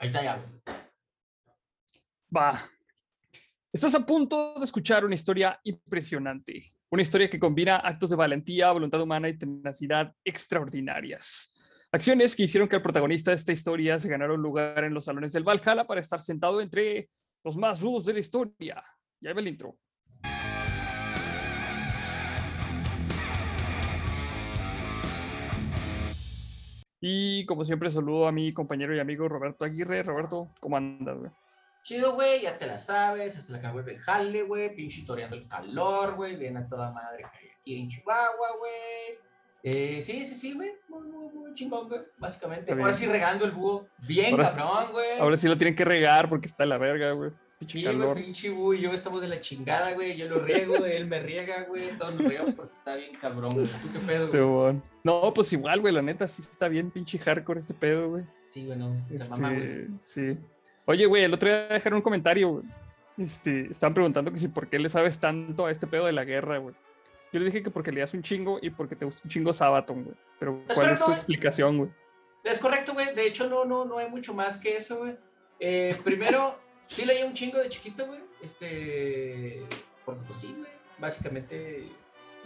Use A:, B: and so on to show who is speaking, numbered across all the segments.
A: Ahí está ya.
B: Va. Estás a punto de escuchar una historia impresionante. Una historia que combina actos de valentía, voluntad humana y tenacidad extraordinarias. Acciones que hicieron que el protagonista de esta historia se ganara un lugar en los salones del Valhalla para estar sentado entre los más rudos de la historia. Ya ve el intro. Y como siempre, saludo a mi compañero y amigo Roberto Aguirre. Roberto, ¿cómo andas, güey?
A: Chido, güey, ya te la sabes, hasta la acabó de jale, güey, pinche toreando el calor, güey, viene a toda madre aquí en Chihuahua, güey. Eh, sí, sí, sí, güey, muy, muy, muy chingón, güey, básicamente. Ahora sí regando el búho, bien
B: Ahora
A: cabrón, güey.
B: Ahora sí lo tienen que regar porque está la verga, güey. Pinche
A: Sí,
B: calor.
A: güey, pinche y yo estamos de la chingada, güey, yo lo riego, él me riega, güey, todos nos regamos porque está bien cabrón, güey. ¿Tú qué pedo,
B: Sí,
A: güey?
B: No, pues igual, güey, la neta sí está bien pinche hardcore este pedo, güey.
A: Sí, güey, no,
B: Este,
A: mama, güey.
B: sí. Oye, güey, el otro día dejaron un comentario, güey. Este, estaban preguntando que si por qué le sabes tanto a este pedo de la guerra, güey. Yo le dije que porque leías un chingo y porque te gusta un chingo Sabaton, güey. Pero
A: Es
B: ¿cuál es
A: correcto,
B: tu explicación, güey?
A: Es correcto, güey. De hecho, no, no, no hay mucho más que eso, güey. Eh, primero, sí leía un chingo de chiquito, güey. Este. Porque, pues sí, güey. Básicamente,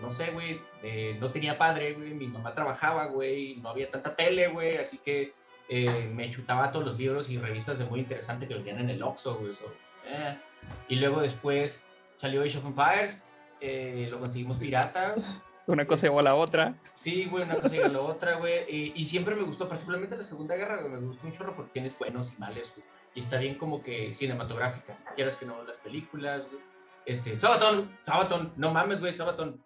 A: no sé, güey. eh, no tenía padre, güey. Mi mamá trabajaba, güey. No había tanta tele, güey. Así que eh, me chutaba todos los libros y revistas de muy interesante que vendían en el Oxxo, güey. so, eh. Y luego después salió Age of Empires. eh, lo conseguimos pirata.
B: Una cosa
A: Es-
B: llevó a la otra.
A: Sí, güey, una cosa y la otra, güey. Y, y siempre me gustó, particularmente la Segunda Guerra, güey. Me gustó un chorro porque tienes buenos y males, güey. Y está bien como que cinematográfica. Quieras que no, las películas, güey. Este, Sabaton, Sabaton, no mames, güey, Sabaton.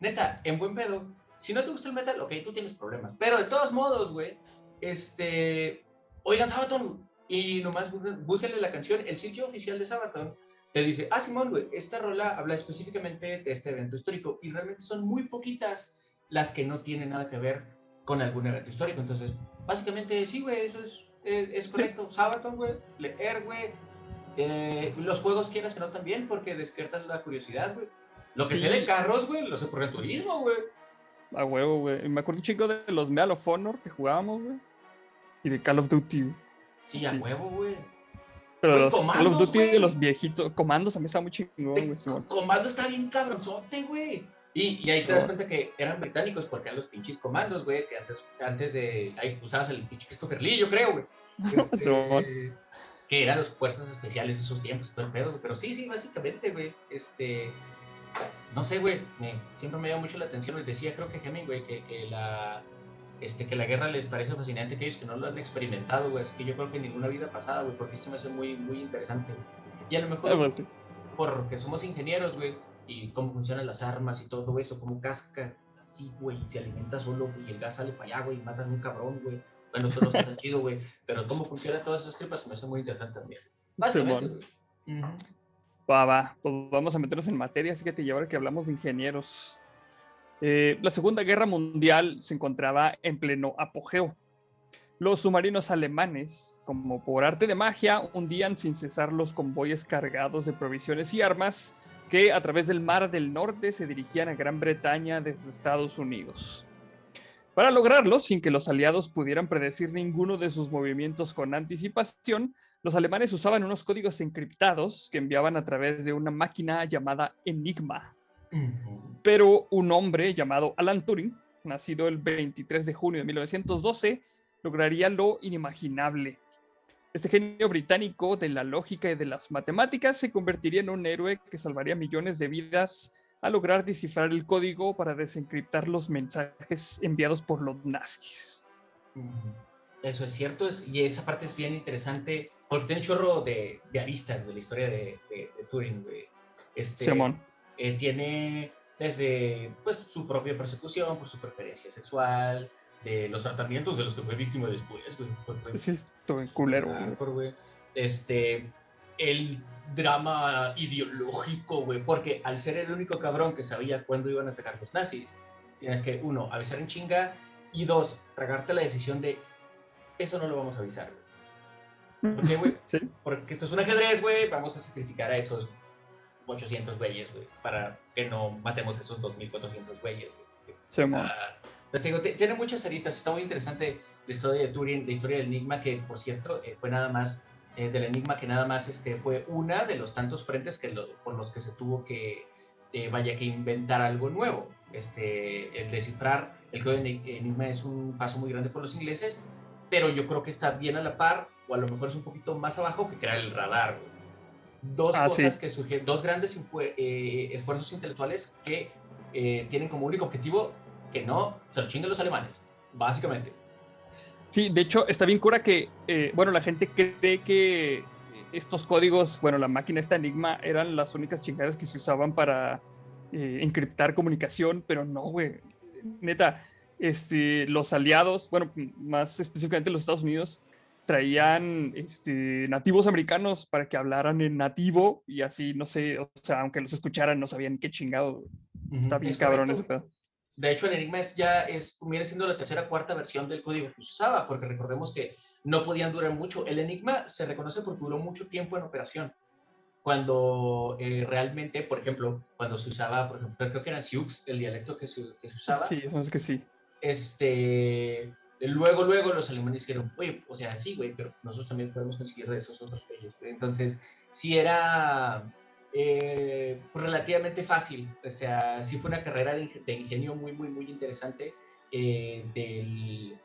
A: Neta, en buen pedo. Si no te gusta el metal, ok, tú tienes problemas. Pero de todos modos, güey, este. Oigan, Sabaton. Y nomás bú- búsquenle la canción. El sitio oficial de Sabaton te dice, ah, Simón, güey, esta rola habla específicamente de este evento histórico y realmente son muy poquitas las que no tienen nada que ver con algún evento histórico. Entonces, básicamente, sí, güey, eso es, eh, es correcto. Sabaton, güey, leer, güey. eh, los juegos quieras que no también, porque despiertan la curiosidad, güey. Lo que sé
B: Sí.
A: de carros, güey, lo sé por el turismo, güey.
B: A huevo, güey. Me acuerdo un chingo de los Medal of Honor que jugábamos, güey. Y de Call of Duty, güey.
A: Sí, a
B: Sí.
A: huevo, güey.
B: Pero
A: Güey,
B: los Call of
A: Comandos,
B: Duty de los viejitos. Comandos a mí está muy chingón, güey.
A: Comando está bien cabronzote, güey. Y, y ahí te das cuenta que eran británicos porque eran los pinches comandos, güey, que antes, antes de... Ahí usabas el pinche Christopher Lee, yo creo, güey. Este, que eran las fuerzas especiales de esos tiempos, todo el pedo, güey. Pero sí, sí, básicamente, güey. Este... No sé, güey. me- siempre me llama mucho la atención. Les decía, creo que Hemingway, que, que la... Este, que la guerra les parece fascinante a aquellos que no lo han experimentado, güey. Así que yo creo que en ninguna vida pasada, güey, porque se me hace muy, muy interesante, güey. Y a lo mejor
B: Ah,
A: porque somos ingenieros, güey, y cómo funcionan las armas y todo eso, cómo casca así, güey, y se alimenta solo, güey, y el gas sale para allá, güey, y matan a un cabrón, güey. Bueno, eso no está tan chido, güey, pero cómo funcionan todas esas tripas se me hace muy interesante también. Básicamente,
B: va, pues vamos a meternos en materia. Fíjate, y ahora que hablamos de ingenieros. Eh, la Segunda Guerra Mundial se encontraba en pleno apogeo. Los submarinos alemanes, como por arte de magia, hundían sin cesar los convoyes cargados de provisiones y armas que a través del Mar del Norte se dirigían a Gran Bretaña desde Estados Unidos. Para lograrlo, sin que los aliados pudieran predecir ninguno de sus movimientos con anticipación, los alemanes usaban unos códigos encriptados que enviaban a través de una máquina llamada Enigma. Pero un hombre llamado Alan Turing, nacido el 23 de junio de 1912, lograría lo inimaginable. Este genio británico de la lógica y de las matemáticas se convertiría en un héroe que salvaría millones de vidas al lograr descifrar el código para desencriptar los mensajes enviados por los nazis.
A: Eso es cierto, y esa parte es bien interesante, porque tiene un chorro de, de aristas de la historia de, de- de Turing, güey. Este,
B: Simón.
A: eh, tiene desde pues, su propia persecución por su preferencia sexual, de los tratamientos de los que fue víctima después, güey.
B: Sí, estuvo en culero. güey.
A: Este, el drama ideológico, güey, porque al ser el único cabrón que sabía cuándo iban a atacar los nazis, tienes que, uno, avisar en chinga, y dos, tragarte la decisión de, eso no lo vamos a avisar, güey. ¿Por qué, güey?
B: Sí.
A: Porque esto es un ajedrez, güey, vamos a sacrificar a esos 800 güeyes, güey, para que no matemos a esos 2400 güeyes, güey. Ah, pues, te digo, tiene muchas aristas, está muy interesante la historia de Turing, la historia del Enigma, que por cierto eh, fue nada más, eh, del Enigma que nada más este, fue una de los tantos frentes que por los que se tuvo que, eh, vaya, que inventar algo nuevo. Este, el descifrar el código de Enigma es un paso muy grande por los ingleses, pero yo creo que está bien a la par, o a lo mejor es un poquito más abajo que crear el radar. Dos ah, cosas que surgieron, dos grandes esfuerzos intelectuales que tienen como único objetivo que no se lo chinguen los alemanes, básicamente.
B: Sí, de hecho, está bien cura que, eh, bueno, la gente cree que estos códigos, bueno, la máquina esta Enigma eran las únicas chingadas que se usaban para eh, encriptar comunicación, pero no, güey. Neta, este, los aliados, bueno, más específicamente los Estados Unidos, traían este, nativos americanos para que hablaran en nativo y así, no sé, o sea, aunque los escucharan, no sabían qué chingado. Está bien cabrón ese pedo.
A: De hecho, el Enigma es ya es, viene siendo la tercera cuarta versión del código que se usaba, porque recordemos que no podían durar mucho. El Enigma se reconoce porque duró mucho tiempo en operación. Cuando eh, realmente, por ejemplo, cuando se usaba, por ejemplo, creo que era Sioux, el dialecto que se, que se usaba.
B: Sí, eso es que sí.
A: Este, luego, luego los alemanes dijeron, oye, o sea, sí, güey, pero nosotros también podemos conseguir de esos otros países. Entonces, si era eh, pues, relativamente fácil. O sea, sí fue una carrera de, ingenio muy, muy, muy interesante eh, del,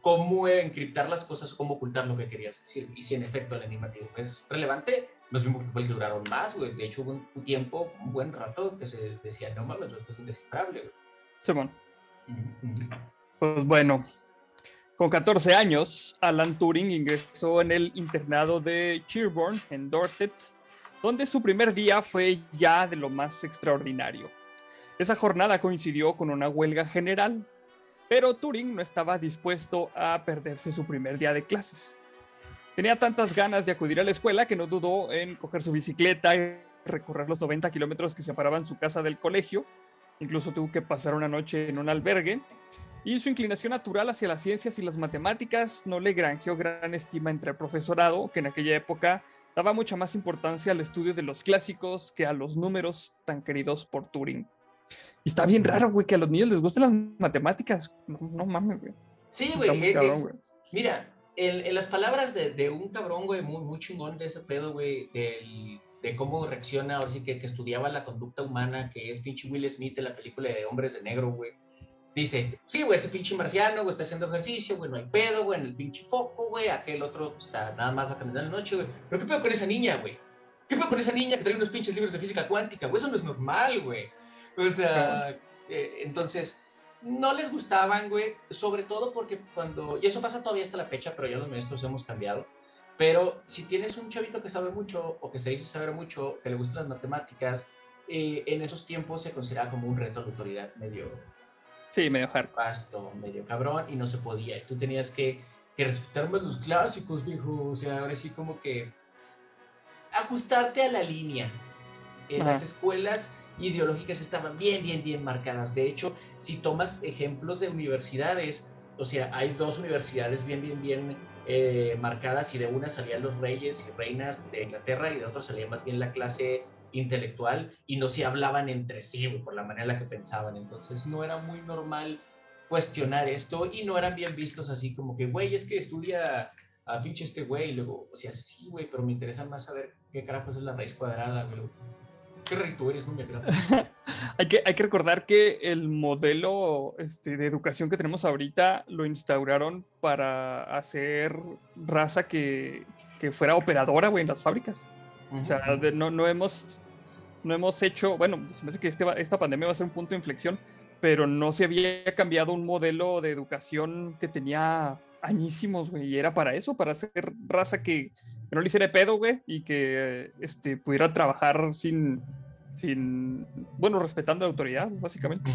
A: cómo encriptar las cosas, cómo ocultar lo que querías decir. Y si en efecto el animativo es relevante, nos vimos que fue el que duraron más, güey. De hecho, hubo un, tiempo, un buen rato, que se decía, no mames, esto es indescifrable, güey.
B: Simón. Pues bueno, con 14 años, Alan Turing ingresó en el internado de Sherborne, en Dorset, donde su primer día fue ya de lo más extraordinario. Esa jornada coincidió con una huelga general, pero Turing no estaba dispuesto a perderse su primer día de clases. Tenía tantas ganas de acudir a la escuela que no dudó en coger su bicicleta y recorrer los 90 kilómetros que separaban su casa del colegio. Incluso tuvo que pasar una noche en un albergue. Y su inclinación natural hacia las ciencias y las matemáticas no le granjeó gran estima entre el profesorado, que en aquella época daba mucha más importancia al estudio de los clásicos que a los números tan queridos por Turing. Y está bien raro, güey, que a los niños les gusten las matemáticas. No, mames, güey.
A: Sí, güey. mira, en, las palabras de, un cabrón, güey, muy, muy chingón de ese pedo, güey, de cómo reacciona, ahora sí que, que estudiaba la conducta humana, que es pinche Will Smith de la película de Hombres de Negro, güey dice, sí, güey, ese pinche marciano, güey, está haciendo ejercicio, güey, no hay pedo, güey, en el pinche foco, güey, aquel otro está nada más va a caminar en la noche, güey. Pero ¿qué pedo con esa niña, güey? ¿Qué pedo con esa niña que trae unos pinches libros de física cuántica, güey? Eso no es normal, güey. O sea, eh, entonces, no les gustaban, güey, sobre todo porque cuando, y eso pasa todavía hasta la fecha, pero ya los maestros hemos cambiado, pero si tienes un chavito que sabe mucho o que se dice saber mucho, que le gustan las matemáticas, eh, en esos tiempos se considera como un reto de autoridad medio,
B: Sí, medio hard.
A: Pasto, medio cabrón, y no se podía. Y tú tenías que, que respetar más los clásicos, viejo. O sea, ahora sí como que ajustarte a la línea. En las escuelas ideológicas estaban bien, bien, bien marcadas. De hecho, si tomas ejemplos de universidades, o sea, hay dos universidades bien, bien, bien eh, marcadas y de una salían los reyes y reinas de Inglaterra y de otra salía más bien la clase intelectual y no se hablaban entre sí por la manera en la que pensaban. Entonces no era muy normal cuestionar esto y no eran bien vistos así como que, güey, es que estudia a pinche este güey. Y luego, o sea, sí, güey, pero me interesa más saber qué carajos es la raíz cuadrada, güey. ¿Qué tú eres? Me
B: hay, que, hay que recordar que el modelo este, de educación que tenemos ahorita lo instauraron para hacer raza que, que fuera operadora, güey, en las fábricas. O sea, no, no hemos no hemos hecho, bueno, se me hace que este, esta pandemia va a ser un punto de inflexión, pero no se había cambiado un modelo de educación que tenía añísimos, güey, y era para eso, para hacer raza que, no le hiciera pedo, güey, y que este, pudiera trabajar sin, sin, bueno, respetando la autoridad, básicamente.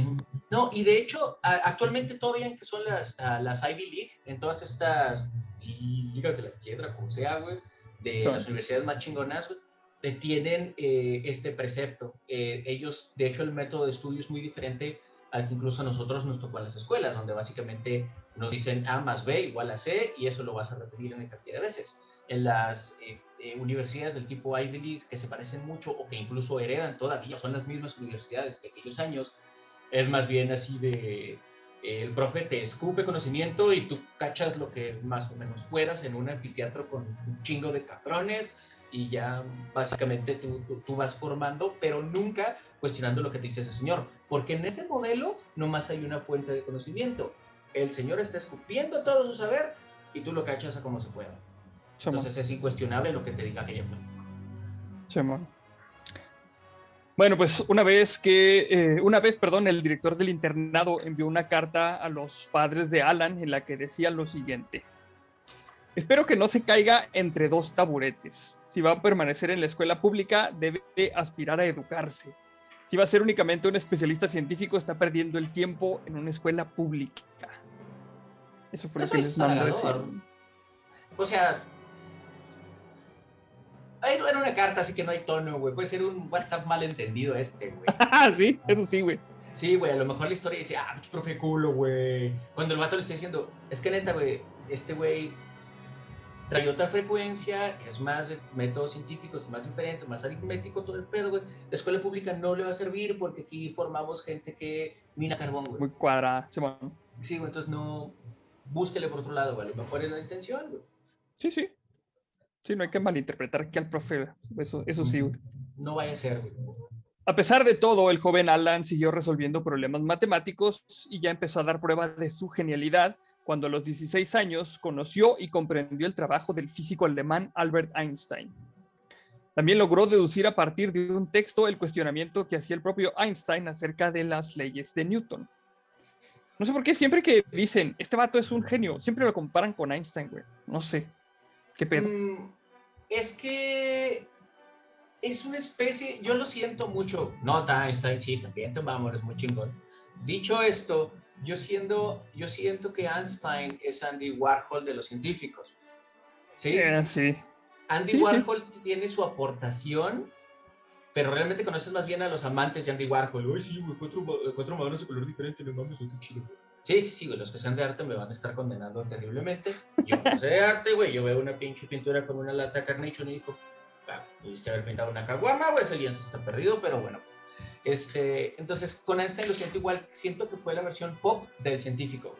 A: No, y de hecho, actualmente todavía que son las, las Ivy League, en todas estas, y dígate la piedra, como sea, güey, de las universidades más chingonas, güey, tienen eh, este precepto. Eh, ellos, de hecho, el método de estudio es muy diferente al que incluso a nosotros nos tocó en las escuelas, donde básicamente nos dicen A más B igual a C y eso lo vas a repetir en cantidad de veces. En las eh, universidades del tipo Ivy League, que se parecen mucho o que incluso heredan todavía, son las mismas universidades que aquellos años, es más bien así de, el profe te escupe conocimiento y tú cachas lo que más o menos puedas en un anfiteatro con un chingo de cabrones y ya básicamente tú, tú, vas formando, pero nunca cuestionando lo que te dice ese señor, porque en ese modelo nomás hay una fuente de conocimiento. El señor está escupiendo todo su saber y tú lo cachas a como se pueda. Entonces es incuestionable lo que te diga aquella fuente.
B: Bueno, pues una vez que, eh, una vez, perdón, el director del internado envió una carta a los padres de Alan en la que decía lo siguiente. Espero que no se caiga entre dos taburetes. Si va a permanecer en la escuela pública, debe aspirar a educarse. Si va a ser únicamente un especialista científico, está perdiendo el tiempo en una escuela pública. Eso fue lo que les mandó decir.
A: O sea, era una carta, así que no hay tono, güey. Puede ser un WhatsApp malentendido este, güey.
B: sí, eso sí, güey.
A: Sí, güey, a lo mejor la historia dice, ah, profe culo, güey. Cuando el vato le está diciendo, es que neta, güey, este güey trae otra frecuencia, es más método científico, es más diferente, más aritmético, todo el pedo, güey. La escuela pública no le va a servir porque aquí formamos gente que mina carbón, güey.
B: Muy cuadrada, sí, bueno.
A: Sí, güey, entonces no, búsquele por otro lado, güey. A lo mejor es la intención, güey.
B: Sí, sí. Sí, no hay que malinterpretar aquí al profe. Eso, eso sí,
A: No vaya a ser,
B: A pesar de todo, el joven Alan siguió resolviendo problemas matemáticos y ya empezó a dar prueba de su genialidad cuando a los 16 años conoció y comprendió el trabajo del físico alemán Albert Einstein. También logró deducir a partir de un texto el cuestionamiento que hacía el propio Einstein acerca de las leyes de Newton. No sé por qué siempre que dicen, este vato es un genio, siempre lo comparan con Einstein, güey. No sé. ¿Qué pedo? Mm,
A: es que es una especie, yo lo siento mucho, no Einstein, sí, también amor, es muy chingón. Dicho esto, yo, siendo, yo siento que Einstein es Andy Warhol de los científicos. ¿Sí?
B: Eh, sí.
A: Andy Warhol tiene su aportación, pero realmente conoces más bien a los amantes de Andy Warhol. Uy, sí, güey, cuatro, cuatro de color diferente, no mames, qué chido. Sí, sí, sí, güey, los que sean de arte me van a estar condenando terriblemente. Yo no sé de arte, güey, yo veo una pinche pintura con una lata carnation y digo, ah, pudiste haber pintado una caguama, güey, ese lienzo está perdido, pero bueno. Este, entonces, con Einstein lo siento igual, siento que fue la versión pop del científico.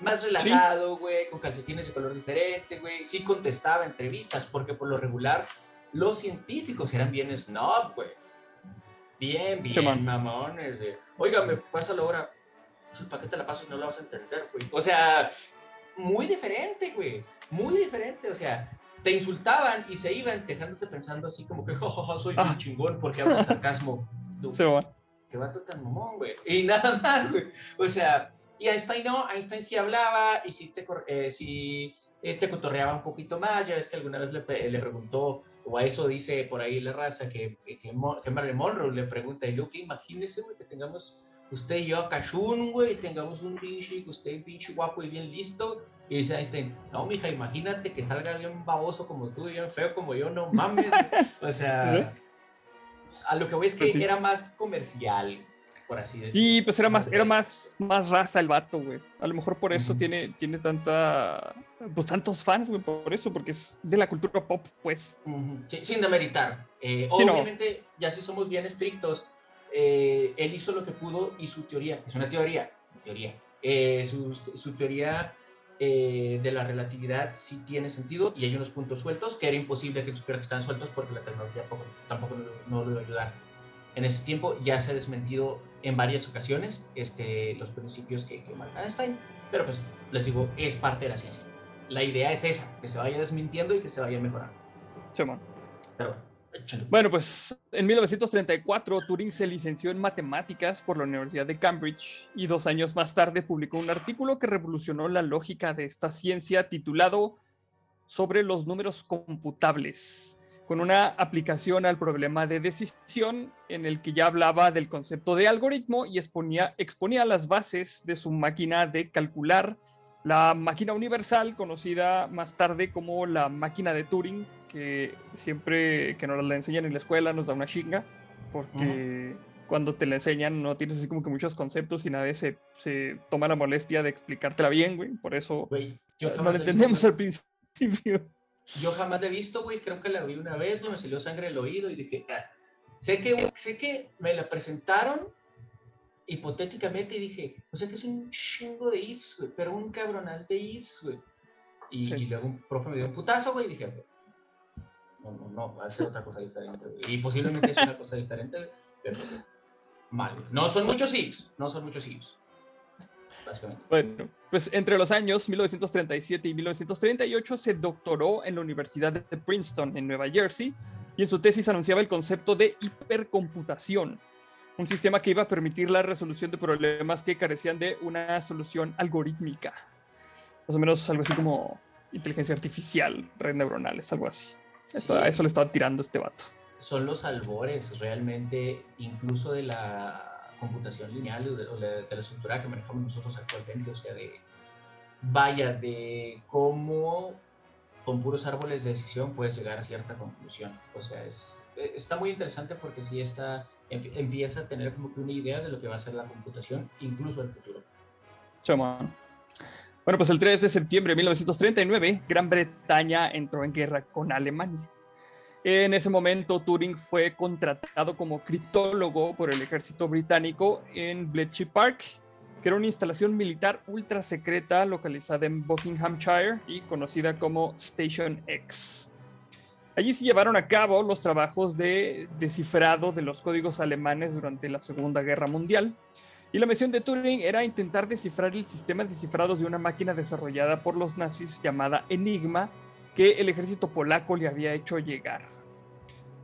A: Más relajado, güey, con calcetines de color diferente, güey. Sí contestaba entrevistas, porque por lo regular los científicos eran bien snob, güey. Bien, bien, mamones. Oiga, me pasa la hora ¿para qué te la paso y no la vas a entender, güey? O sea, muy diferente, güey. Muy diferente, o sea, te insultaban y se iban dejándote pensando así como que, jojojo, soy un ah. chingón porque hablo sarcasmo. Tú, se va. Qué vato tan mamón, güey. Y nada más, güey. O sea, y Einstein no, Einstein sí hablaba y sí te, eh, sí, eh, te cotorreaba un poquito más. Ya ves que alguna vez le, le preguntó, o a eso dice por ahí la raza, que, que, que Marilyn Monroe le pregunta, y que imagínese, güey, que tengamos usted y yo a Cachún, güey, tengamos un pinche, usted pinche guapo y bien listo. Y dice Einstein, no, mija, imagínate que salga bien baboso como tú y bien feo como yo, no mames. o sea, a lo que voy es que pues era más comercial, por así decirlo.
B: Sí, pues era más, era más, más raza el vato, güey. A lo mejor por eso tiene, tiene tanta, pues tantos fans, güey, por eso, porque es de la cultura pop, pues.
A: sin demeritar. Eh, obviamente, ya si somos bien estrictos, eh, él hizo lo que pudo y su teoría, es una teoría, teoría, eh, su, teoría eh, de la relatividad sí tiene sentido y hay unos puntos sueltos que era imposible que supiera que estaban sueltos porque la tecnología tampoco, no, lo iba a ayudar. En ese tiempo ya se ha desmentido en varias ocasiones este, los principios que, que marca Einstein, pero pues les digo, es parte de la ciencia. La idea es esa, que se vaya desmintiendo y que se vaya mejorando.
B: Sí, Pero bueno. Bueno, pues en 1934 Turing se licenció en matemáticas por la Universidad de Cambridge y dos años más tarde publicó un artículo que revolucionó la lógica de esta ciencia titulado Sobre los números computables, con una aplicación al problema de decisión en el que ya hablaba del concepto de algoritmo y exponía, las bases de su máquina de calcular, la máquina universal, conocida más tarde como la máquina de Turing, que siempre que nos la enseñan en la escuela nos da una chinga, porque cuando te la enseñan no tienes así como que muchos conceptos y nadie se, se toma la molestia de explicártela bien, güey. Por eso no la entendemos al principio.
A: Yo jamás la he visto, güey. Creo que la vi una vez, me salió sangre el oído y dije, ah, sé, que, sé que me la presentaron hipotéticamente dije, o sea que es un chingo de ifs, güey, pero un cabronal de ifs, güey. Y,
B: Sí.
A: y luego un profe me dio un putazo, güey, y dije, no, no, no, va a ser otra cosa diferente. Y posiblemente es una cosa diferente, pero mal. No son muchos ifs, no son muchos ifs. Básicamente.
B: Bueno, pues entre los años 1937 y 1938 se doctoró en la Universidad de Princeton, en Nueva Jersey, y en su tesis anunciaba el concepto de hipercomputación, un sistema que iba a permitir la resolución de problemas que carecían de una solución algorítmica. Más o menos algo así como inteligencia artificial, red neuronales, algo así. Esto-
A: Sí.
B: A eso le estaba tirando este vato.
A: son los albores realmente, incluso de la computación lineal o de, o de- de la estructura que manejamos nosotros actualmente, o sea, de, vaya, de cómo con puros árboles de decisión puedes llegar a cierta conclusión. O sea, es, eh, está muy interesante porque sí está, em- empieza a tener como que una idea de lo que va a ser la computación, incluso el futuro.
B: Chamán. Bueno, pues el 3 de septiembre de 1939, Gran Bretaña entró en guerra con Alemania. En ese momento, Turing fue contratado como criptólogo por el ejército británico en Bletchley Park, que era una instalación militar ultra secreta localizada en Buckinghamshire y conocida como Station X. Allí se llevaron a cabo los trabajos de descifrado de los códigos alemanes durante la Segunda Guerra Mundial, y la misión de Turing era intentar descifrar el sistema de cifrados de una máquina desarrollada por los nazis llamada Enigma, que el ejército polaco le había hecho llegar.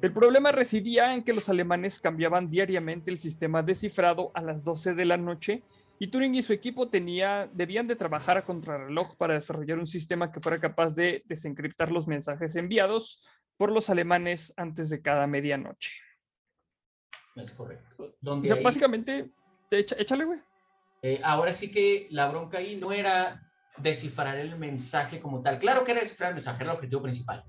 B: El problema residía en que los alemanes cambiaban diariamente el sistema de cifrado a las 12 de la noche y Turing y su equipo tenía, debían de trabajar a contrarreloj para desarrollar un sistema que fuera capaz de desencriptar los mensajes enviados por los alemanes antes de cada medianoche.
A: Es correcto.
B: O sea,
A: ahí-
B: básicamente, echa- échale, güey.
A: Eh, ahora sí que la bronca ahí no era descifrar el mensaje como tal. Claro que era descifrar el mensaje, era el objetivo principal.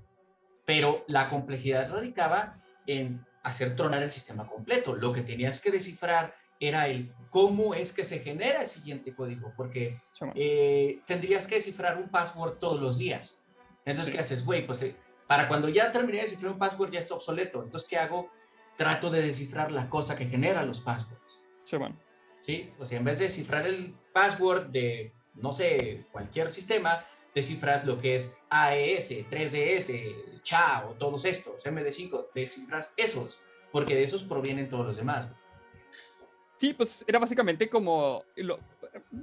A: Pero la complejidad radicaba en hacer tronar el sistema completo. Lo que tenías que descifrar era el cómo es que se genera el siguiente código, porque eh, tendrías que descifrar un password todos los días. Entonces,
B: Sí.
A: ¿qué haces? Güey, pues eh, para cuando ya terminé de descifrar un password ya está obsoleto. Entonces, ¿qué hago? Trato de descifrar la cosa que genera los passwords.
B: Chama.
A: ¿Sí? O sea, en vez de descifrar el password de, no sé, cualquier sistema, descifras lo que es AES, 3DS, CHA o todos estos, MD5, descifras esos, porque de esos provienen todos los demás.
B: Sí, pues era básicamente como, lo-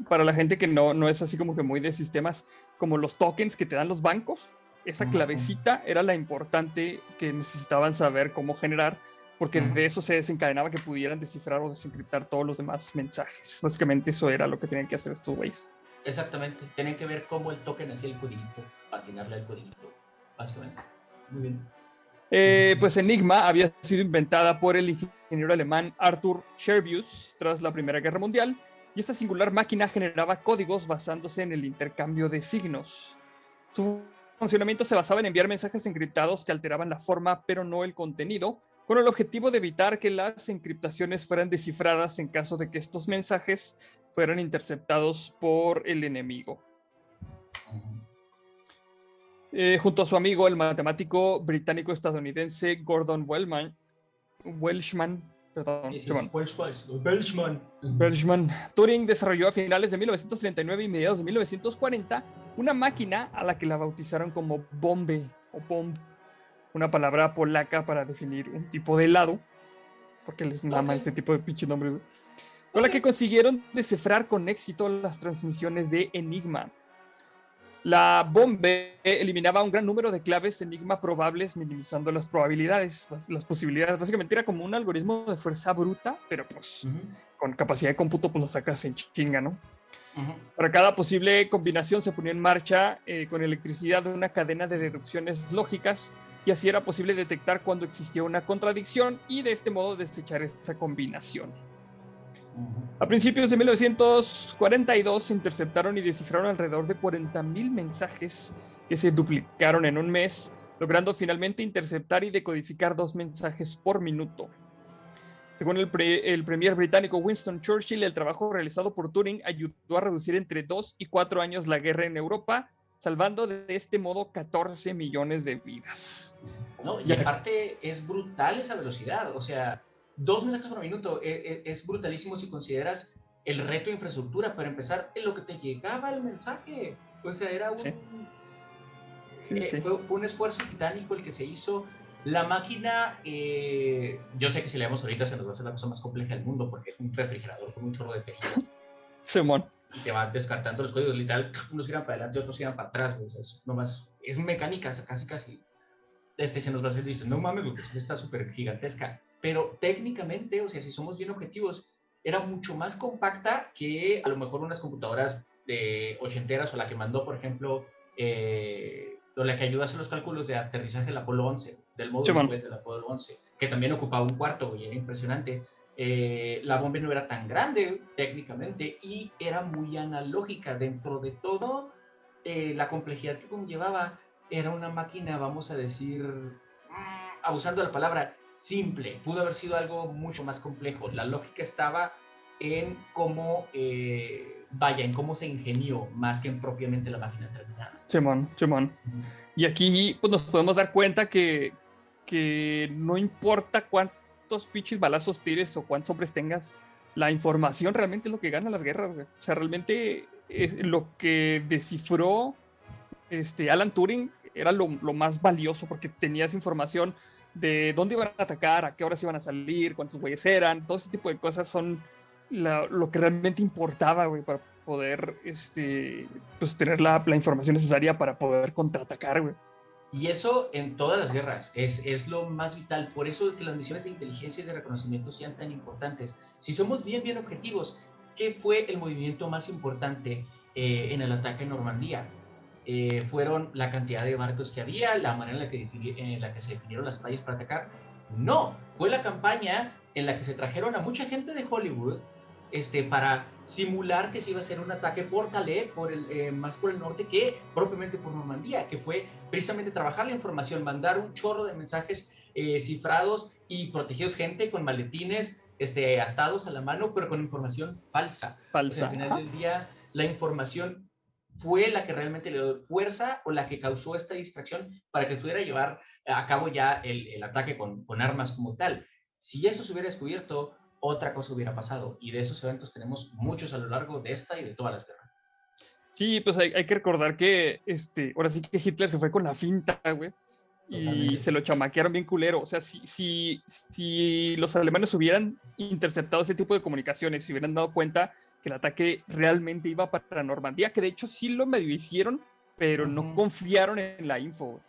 B: para la gente que no, no es así como que muy de sistemas, como los tokens que te dan los bancos, esa clavecita era la importante que necesitaban saber cómo generar, porque de eso se desencadenaba que pudieran descifrar o desencriptar todos los demás mensajes. Básicamente eso era lo que tenían que hacer estos güeyes.
A: Exactamente, tienen que ver cómo el token hacía el codiguito, patinarle al codiguito, básicamente. Muy bien.
B: Eh, pues Enigma había sido inventada por el ingeniero alemán Arthur Scherbius tras la Primera Guerra Mundial y esta singular máquina generaba códigos basándose en el intercambio de signos. Su funcionamiento se basaba en enviar mensajes encriptados que alteraban la forma pero no el contenido, con el objetivo de evitar que las encriptaciones fueran descifradas en caso de que estos mensajes fueran interceptados por el enemigo. Eh, junto a su amigo, el matemático británico-estadounidense Gordon Wellman, perdón. Welshman.
A: Welshman,
B: Turing desarrolló a finales de 1939 y mediados de 1940 una máquina a la que la bautizaron como bombe o bomb, una palabra polaca para definir un tipo de helado, porque les mama ese tipo de pinche nombre, güey, con la que consiguieron descifrar con éxito las transmisiones de Enigma. La bombe eliminaba un gran número de claves Enigma probables, minimizando las probabilidades, las, las posibilidades. Básicamente era como un algoritmo de fuerza bruta, pero pues
A: Ujú.
B: con capacidad de cómputo, pues lo sacas en chinga, ¿no?
A: Ujú.
B: Para cada posible combinación se ponía en marcha eh, con electricidad una cadena de deducciones lógicas y así era posible detectar cuando existía una contradicción y de este modo desechar esa combinación. A principios de 1942 se interceptaron y descifraron alrededor de 40.000 mensajes que se duplicaron en un mes, logrando finalmente interceptar y decodificar dos mensajes por minuto. Según el, pre- el premier británico Winston Churchill, el trabajo realizado por Turing ayudó a reducir entre 2 y 4 años la guerra en Europa, salvando de este modo 14 millones de vidas.
A: ¿no? Y aparte es brutal esa velocidad, o sea, dos mensajes por minuto e, e, es, brutalísimo si consideras el reto de infraestructura. Para empezar, en lo que te llegaba el mensaje. O sea, era un. Eh, fue, un esfuerzo titánico el que se hizo. La máquina, eh, yo sé que si leemos ahorita se nos va a hacer la cosa más compleja del mundo porque es un refrigerador con un chorro de perillas.
B: Simón.
A: Y te va descartando los códigos, literal, unos giran para adelante, otros giran para atrás. es, nomás, es mecánica, casi, casi. Este, se nos va a hacer, no mames, está súper gigantesca. Pero técnicamente, o sea, si somos bien objetivos, era mucho más compacta que a lo mejor unas computadoras de ochenteras o la que mandó, por ejemplo, eh, o la que ayudó a hacer los cálculos de aterrizaje del Apolo 11, del módulo del Apolo 11, que también ocupaba un cuarto y era impresionante. Eh, la bomba no era tan grande técnicamente y era muy analógica. Dentro de todo, eh, la complejidad que conllevaba era una máquina, vamos a decir, abusando de la palabra, simple. Pudo haber sido algo mucho más complejo. La lógica estaba en cómo, eh, vaya, en cómo se ingenió más que en propiamente la máquina terminada.
B: Simón, Simón. Y aquí pues, nos podemos dar cuenta que, que no importa cuántos pinches balazos tires o cuántos hombres tengas, la información realmente es lo que gana las guerras. O sea, realmente lo que descifró este, Alan Turing era lo, más valioso porque tenías información de dónde iban a atacar, a qué horas iban a salir, cuántos güeyes eran, todo ese tipo de cosas son lo que realmente importaba, güey, para poder este, pues, tener la, la, información necesaria para poder contraatacar, güey.
A: Y eso en todas las guerras es, es lo más vital. Por eso que las misiones de inteligencia y de reconocimiento sean tan importantes. Si somos bien, bien objetivos, ¿qué fue el movimiento más importante eh, en el ataque a Normandía? Eh, fueron la cantidad de barcos que había, la manera en la, que, en la que se definieron las playas para atacar. No, fue la campaña en la que se trajeron a mucha gente de Hollywood este, para simular que se iba a hacer un ataque por Calais, por el, eh, más por el norte que propiamente por Normandía, que fue precisamente trabajar la información, mandar un chorro de mensajes eh, cifrados y protegidos gente con maletines este, atados a la mano, pero con información falsa.
B: Falsa.
A: al final del día, la información fue la que realmente le dio fuerza o la que causó esta distracción para que pudiera llevar a cabo ya el, el ataque con, con, armas como tal. Si eso se hubiera descubierto, otra cosa hubiera pasado. Y de esos eventos tenemos muchos a lo largo de esta y de todas las guerras.
B: Sí, pues hay, hay que recordar que, este, ahora sí que Hitler se fue con la finta, güey. Y se lo chamaquearon bien culero. O sea, si, si, si los alemanes hubieran interceptado ese tipo de comunicaciones, se hubieran dado cuenta que el ataque realmente iba para Normandía, que de hecho sí lo medio hicieron, pero no confiaron en la info.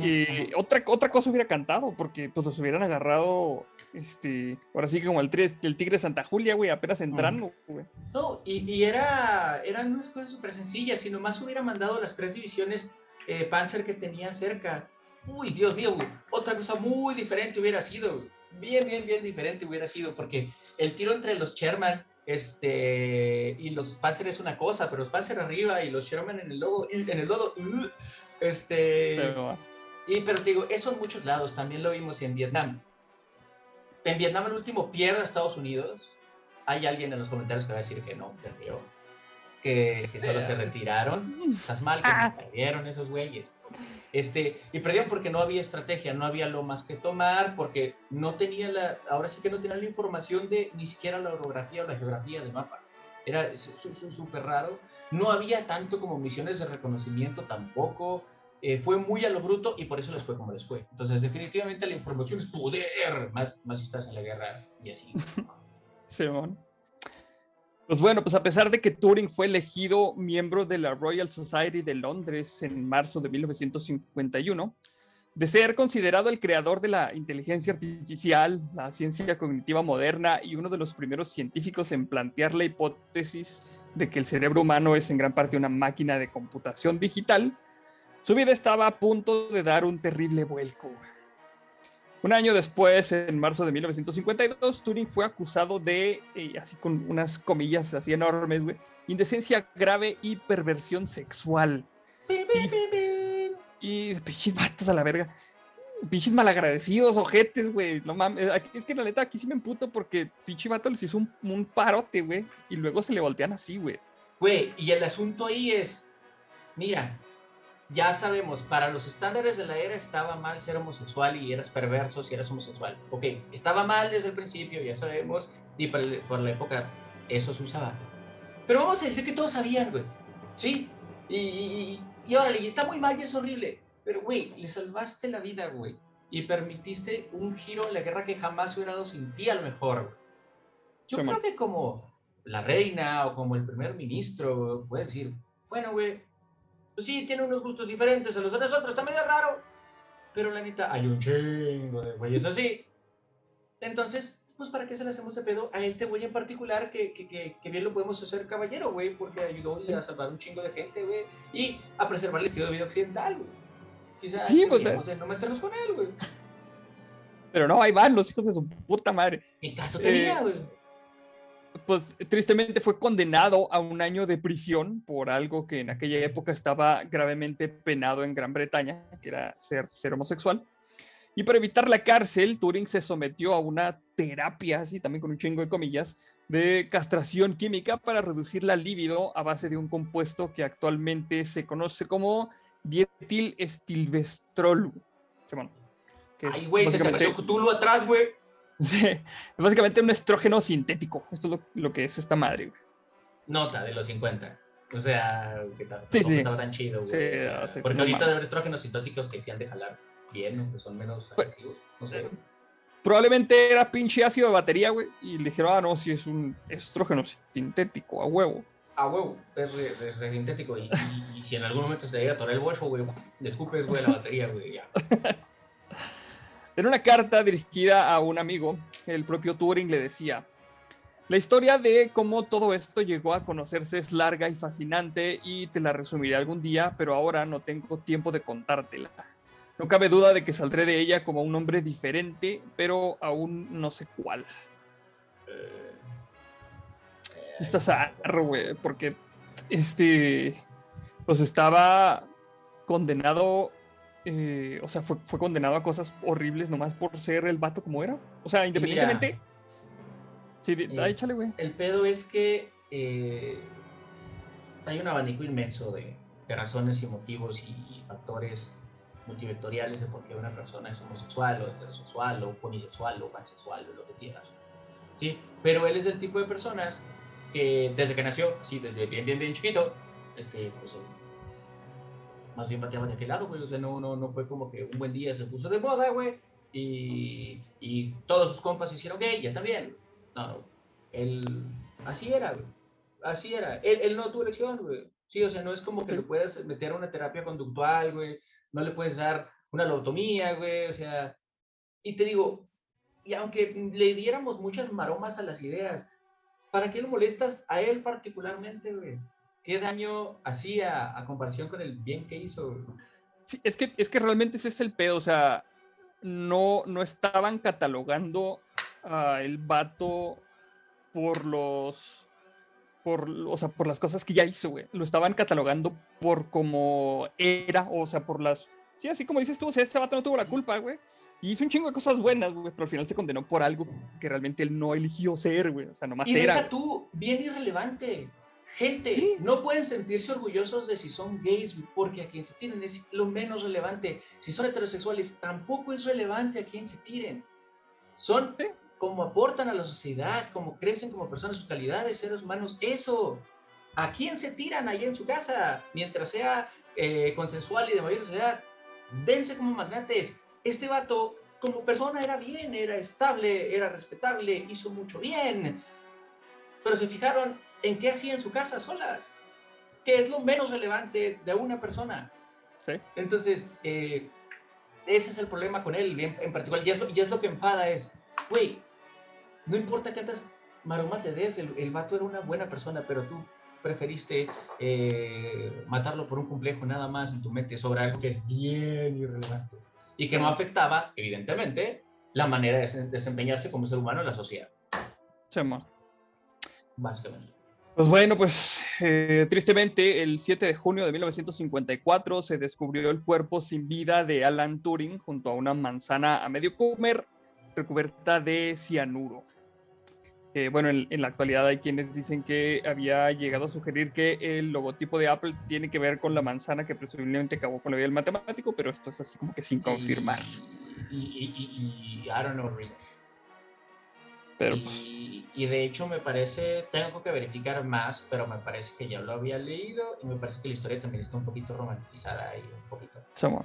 B: Eh, otra, otra cosa hubiera cantado, porque pues los hubieran agarrado, este, ahora sí que como el, el tigre de Santa Julia, güey, apenas entrando, güey.
A: No, y, y, era, eran unas cosas súper sencillas, si nomás hubiera mandado las tres divisiones eh, Panzer que tenía cerca. Uy, Dios mío, otra cosa muy diferente hubiera sido, bien, bien, bien diferente hubiera sido, porque el tiro entre los Sherman este, y los Panzer es una cosa, pero los Panzer arriba y los Sherman en el logo, en el lodo, uh, este, y pero te digo, eso en muchos lados, también lo vimos en Vietnam. En Vietnam el último pierde a Estados Unidos. Hay alguien en los comentarios que va a decir que no, perdió. Que, que solo se retiraron. Estás mal que ah. perdieron esos güeyes. Este, y perdieron porque no había estrategia, no había lo más que tomar, porque no tenía la, ahora sí que no tenía la información de ni siquiera la orografía o la geografía del mapa. Era súper raro. No había tanto como misiones de reconocimiento tampoco. Eh, fue muy a lo bruto y por eso les fue como les fue. Entonces, definitivamente la información es poder, más, más estás en la guerra y así.
B: Simón. Pues bueno, pues a pesar de que Turing fue elegido miembro de la Royal Society de Londres en marzo de 1951, de ser considerado el creador de la inteligencia artificial, la ciencia cognitiva moderna y uno de los primeros científicos en plantear la hipótesis de que el cerebro humano es en gran parte una máquina de computación digital, su vida estaba a punto de dar un terrible vuelco. Un año después, en marzo de 1952, Turing fue acusado de, eh, así con unas comillas así enormes, güey, indecencia grave y perversión sexual. Y, pichis vatos a la verga. Pichis malagradecidos, ojetes, güey. No mames. Es que la neta aquí sí me emputo porque pinche vato les hizo un, un parote, güey. Y luego se le voltean así, güey.
A: Güey, y el asunto ahí es, mira, ya sabemos, para los estándares de la era estaba mal ser homosexual y eras perverso si eras homosexual. Ok, estaba mal desde el principio, ya sabemos, y por, la época eso se usaba. Pero vamos a decir que todos sabían, güey. Sí, y, y, y órale, y está muy mal y es horrible. Pero, güey, le salvaste la vida, güey. Y permitiste un giro en la guerra que jamás hubiera dado sin ti, a lo mejor. Yo creo que como la reina o como el primer ministro, puede decir, bueno, güey, pues sí, tiene unos gustos diferentes a los de nosotros, está medio raro, pero la neta, hay un chingo de güeyes así. Entonces, pues ¿para qué se le hacemos de pedo a este güey en particular que, que, que, bien lo podemos hacer caballero, güey? Porque ayudó a salvar un chingo de gente, güey, y a preservar el estilo de vida occidental, güey. Quizás sí, pues, no meternos con él, güey.
B: Pero no, ahí van los hijos de su puta madre.
A: ¿Qué caso tenía, eh, güey?
B: Pues tristemente fue condenado a un año de prisión por algo que en aquella época estaba gravemente penado en Gran Bretaña, que era ser, ser homosexual. Y para evitar la cárcel, Turing se sometió a una terapia, así también con un chingo de comillas, de castración química para reducir la libido a base de un compuesto que actualmente se conoce como dietilestilbestrol.
A: Ay, güey, se te apareció Cthulhu atrás, güey.
B: Sí, es básicamente un estrógeno sintético. Esto es lo, que es esta madre.
A: Nota de los 50. O sea, que estaba tan chido, güey. porque ahorita debe haber estrógenos sintéticos que se de jalar bien, que son menos pues, agresivos. No sé.
B: Probablemente era pinche ácido de batería, güey. Y le dijeron, ah, no, si es un estrógeno sintético, a huevo.
A: A huevo, es, sintético. Y, si en algún momento se le llega a atorar el bolso, güey, le escupes, güey, la batería, güey, ya.
B: En una carta dirigida a un amigo, el propio Turing le decía, la historia de cómo todo esto llegó a conocerse es larga y fascinante y te la resumiré algún día, pero ahora no tengo tiempo de contártela. No cabe duda de que saldré de ella como un hombre diferente, pero aún no sé cuál. Eh, Estás arro, güey, porque este, pues estaba condenado eh, o sea, fue, condenado a cosas horribles nomás por ser el vato como era. O sea, independientemente. sí, eh, güey.
A: El pedo es que eh, hay un abanico inmenso de, razones y motivos y factores multivectoriales de por qué una persona es homosexual o heterosexual o polisexual o pansexual o lo que quieras. Sí, pero él es el tipo de personas que desde que nació, sí, desde bien, bien, bien chiquito, este, pues más bien pateaba de aquel lado, güey. O sea, no, no, no fue como que un buen día se puso de moda, güey. Y, y todos sus compas se hicieron gay, ya también. No, no. Él, así era, güey. Así era. Él, él no tuvo elección, güey. Sí, o sea, no es como que le puedes meter a una terapia conductual, güey. No le puedes dar una lobotomía, güey. O sea, y te digo, y aunque le diéramos muchas maromas a las ideas, ¿para qué lo molestas a él particularmente, güey? ¿Qué daño hacía a comparación con el bien que hizo?
B: Sí, es que, es que realmente ese es el pedo, o sea, no, no estaban catalogando a el vato por los por, o sea, por las cosas que ya hizo, güey. Lo estaban catalogando por como era, o sea, por las... Sí, así como dices tú, o sea, este vato no tuvo la culpa, güey. Y hizo un chingo de cosas buenas, güey, pero al final se condenó por algo que realmente él no eligió ser, güey. O sea, nomás
A: y
B: era.
A: Deja tú, bien irrelevante. Gente, no pueden sentirse orgullosos de si son gays, porque a quien se tiren es lo menos relevante. Si son heterosexuales, tampoco es relevante a quien se tiren. Son como aportan a la sociedad, como crecen como personas, sus calidades, seres humanos, eso. ¿A quién se tiran ahí en su casa? Mientras sea eh, consensual y de mayor edad, dense como magnates. Este vato, como persona, era bien, era estable, era respetable, hizo mucho bien. Pero se fijaron en qué hacía en su casa solas, que es lo menos relevante de una persona.
B: Sí.
A: Entonces, eh, ese es el problema con él en, particular, y es, lo, y es lo que enfada, es, güey, no importa cuántas maromas le des, el, el vato era una buena persona, pero tú preferiste eh, matarlo por un complejo nada más en tu mente sobre algo que es bien irrelevante y que no afectaba, evidentemente, la manera de desempeñarse como ser humano en la sociedad.
B: Amor.
A: Básicamente.
B: Pues bueno, pues eh, tristemente el 7 de junio de 1954 se descubrió el cuerpo sin vida de Alan Turing junto a una manzana a medio comer recubierta de cianuro. Eh, bueno, en, en, la actualidad hay quienes dicen que había llegado a sugerir que el logotipo de Apple tiene que ver con la manzana que presumiblemente acabó con la vida del matemático, pero esto es así como que sin confirmar.
A: Y, y, y, y I don't know, Rick.
B: Pero
A: y,
B: pues,
A: y de hecho me parece, tengo que verificar más, pero me parece que ya lo había leído y me parece que la historia también está un poquito romantizada ahí, un poquito.
B: somos.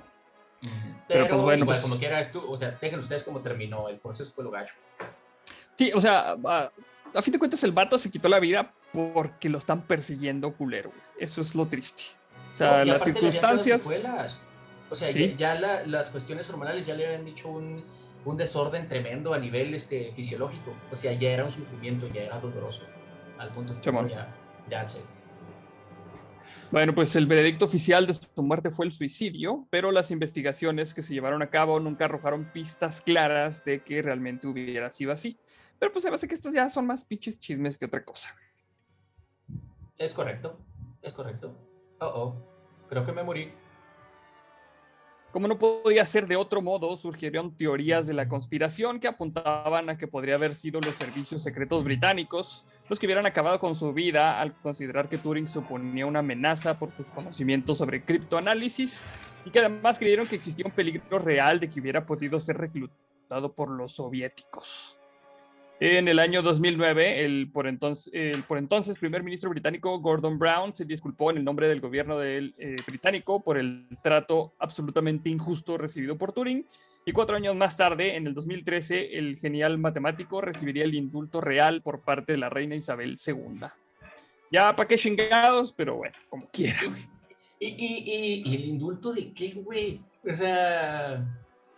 B: Pero,
A: Pero,
B: pues, bueno,
A: igual,
B: pues-
A: como quiera, esto, o sea, dejen ustedes cómo terminó el proceso fue lo gacho.
B: Sí, o sea, a, a fin de cuentas el vato se quitó la vida porque lo están persiguiendo culero. güey. Eso es lo triste. O sea,
A: No,
B: las circunstancias...
A: O sea,
B: Sí.
A: ya, ya la- las cuestiones hormonales ya le habían dicho un, un desorden tremendo a nivel este, fisiológico. O sea, ya era un sufrimiento, ya era doloroso. Al punto que ya, ya se.
B: Bueno, pues el veredicto oficial de su muerte fue el suicidio, pero las investigaciones que se llevaron a cabo nunca arrojaron pistas claras de que realmente hubiera sido así. Pero pues se me hace que estos ya son más pinches chismes que otra cosa.
A: Es correcto, es correcto. Oh, oh, creo que me morí.
B: Como no podía ser de otro modo, surgieron teorías de la conspiración que apuntaban a que podría haber sido los servicios secretos británicos los que hubieran acabado con su vida al considerar que Turing suponía una amenaza por sus conocimientos sobre criptoanálisis y que además creyeron que existía un peligro real de que hubiera podido ser reclutado por los soviéticos. En el año 2009, el por, entonces, primer ministro británico Gordon Brown se disculpó en el nombre del gobierno eh, británico por el trato absolutamente injusto recibido por Turing. Y cuatro años más tarde, en el 2013, el genial matemático recibiría el indulto real por parte de la reina Isabel II. Ya, ¿para qué chingados? Pero bueno, como quiera. güey.
A: ¿Y, y, y, y el indulto de qué, güey? O sea,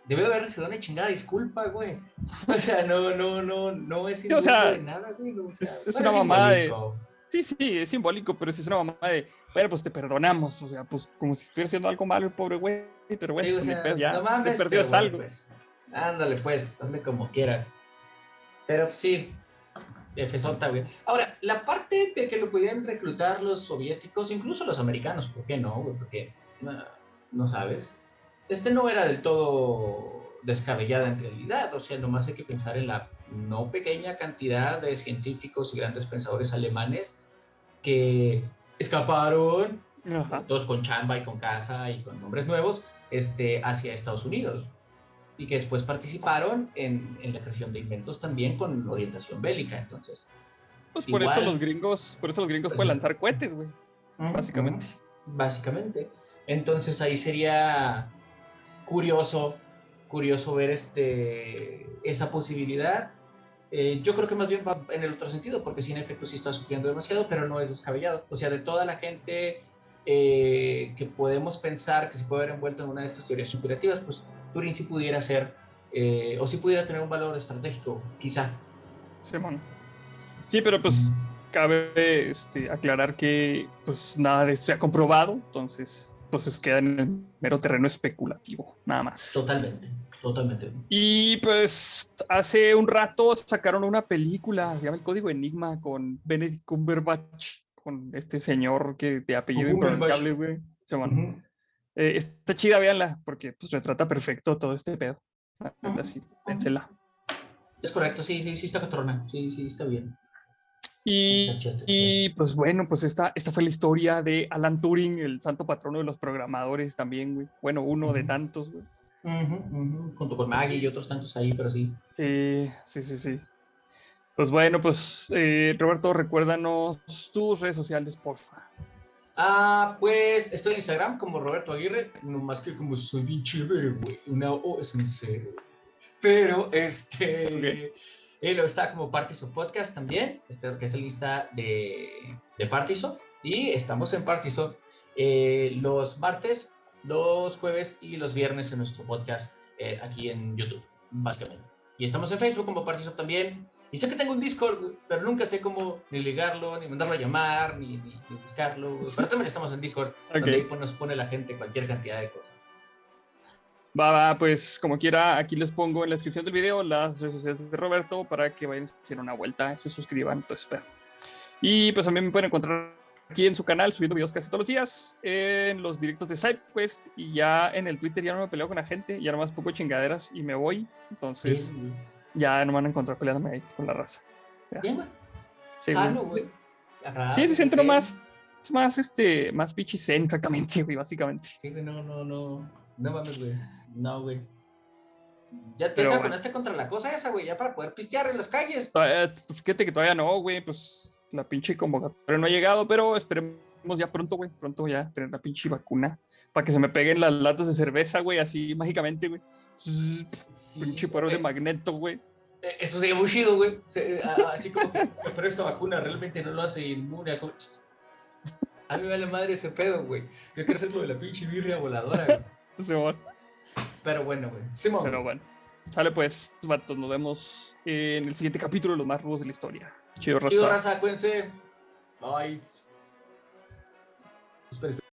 A: debe de haber recibido una chingada disculpa, güey. O sea, no, no, no, no es
B: o
A: indulto
B: sea,
A: de nada, güey. o sea,
B: es- es una mamada de-
A: simbólico.
B: Sí, sí, es simbólico, pero sí es una mamá de, bueno, pues te perdonamos. O sea, pues como si estuviera haciendo algo malo el pobre güey. Pero
A: Sí, o
B: pues, ni
A: sea,
B: pedo, ya,
A: no
B: te
A: mames,
B: perdió es
A: bueno,
B: algo.
A: pues, ándale, pues, hazle como quieras. Pero sí, Jefesota, güey. Ahora, la parte de que lo pudieran reclutar los soviéticos, incluso los americanos, ¿por qué no, güey? Porque no, no sabes. Este no era del todo descabellada en realidad, o sea, nomás hay que pensar en la no pequeña cantidad de científicos y grandes pensadores alemanes que escaparon
B: Ajá.
A: todos con chamba y con casa y con nombres nuevos, este, hacia Estados Unidos. Y que después participaron en, en la creación de inventos también con orientación bélica. Entonces,
B: Pues por eso
A: Igual.
B: los gringos, por eso los gringos
A: Pues,
B: pueden lanzar cohetes, güey. Básicamente.
A: Ujú, Básicamente. Entonces ahí sería curioso, curioso ver este, esa posibilidad. Eh, yo creo que más bien va en el otro sentido, porque sí, en efecto, sí está sufriendo demasiado, pero no es descabellado. O sea, de toda la gente eh, que podemos pensar que se puede ver envuelto en una de estas teorías conspirativas, pues Turing sí pudiera ser, eh, o sí pudiera tener un valor estratégico, quizá.
B: Sí, pero pues cabe este, aclarar que pues nada de esto se ha comprobado, entonces pues queda en el mero terreno especulativo, nada más.
A: Totalmente, totalmente.
B: Y pues hace un rato sacaron una película, se llama El Código Enigma, con Benedict Cumberbatch, con este señor que de apellido impronunciable, güey. Simón.
A: Ujú.
B: Eh, está chida, véanla, porque pues retrata perfecto todo este pedo. La neta,
A: Ujú,
B: sí,
A: ujú.
B: dénsela.
A: Es correcto, sí, sí, sí está catrona, sí, sí, está bien.
B: Y. Y pues bueno, pues esta, esta fue la historia de Alan Turing, el santo patrono de los programadores también, güey. Bueno, uno de tantos, güey.
A: Junto con Maggie y otros tantos ahí, pero sí.
B: Sí, sí, sí, sí. Pues bueno, pues eh, Roberto, recuérdanos tus redes sociales, porfa.
A: Ah, pues estoy en Instagram como Roberto Aguirre, no más que como soy bien chévere, güey. Una O es un cero. Pero, este. Y luego está como Partiso Podcast también, este, que es la lista de, de Partiso. Y estamos en Partiso eh, los martes, los jueves y los viernes en nuestro podcast eh, aquí en YouTube, básicamente. Y estamos en Facebook como Partiso también. Y sé que tengo un Discord, pero nunca sé cómo ni ligarlo, ni mandarlo a llamar, ni, ni- ni buscarlo. Pero también estamos en Discord, donde ahí nos pone la gente cualquier cantidad de cosas.
B: Va, va, pues como quiera, aquí les pongo en la descripción del video las redes sociales de Roberto para que vayan a hacer una vuelta, se suscriban, todo espero. Y pues también me pueden encontrar aquí en su canal subiendo videos casi todos los días, en los directos de SideQuest y ya en el Twitter ya no me peleo con la gente, ya nomás pongo chingaderas y me voy. Entonces
A: Sí,
B: ya no me van a encontrar peleándome ahí con la raza. Ya.
A: Bien, güey.
B: Sí, güey. Sí, se siente
A: zen.
B: más, más, este, más exactamente, güey, básicamente.
A: Sí, no, no, no. No mames, güey. No, güey. Ya te vacunaste contra la cosa esa, güey, ya para poder pistear en las calles.
B: Todavía- pues, fíjate que todavía no, güey, pues la pinche convocatoria no ha llegado, pero esperemos ya pronto, güey, pronto ya tener la pinche vacuna para que se me peguen las latas de cerveza, güey, así mágicamente, güey.
A: Sí,
B: Pinche paro de magneto, güey.
A: Eh, Eso sería muy chido, güey. Se- a- Así como que, pero esta vacuna realmente no lo hace inmune a... A mí me vale madre ese pedo, güey. Yo quiero hacer lo de la pinche birria voladora, güey.
B: Simón.
A: Pero bueno, güey. Simón.
B: Pero bueno. Sale pues, vatos, nos vemos en el siguiente capítulo de los más rudos de la historia. Chido,
A: Chido,
B: raza.
A: raza, cuídense. Bye.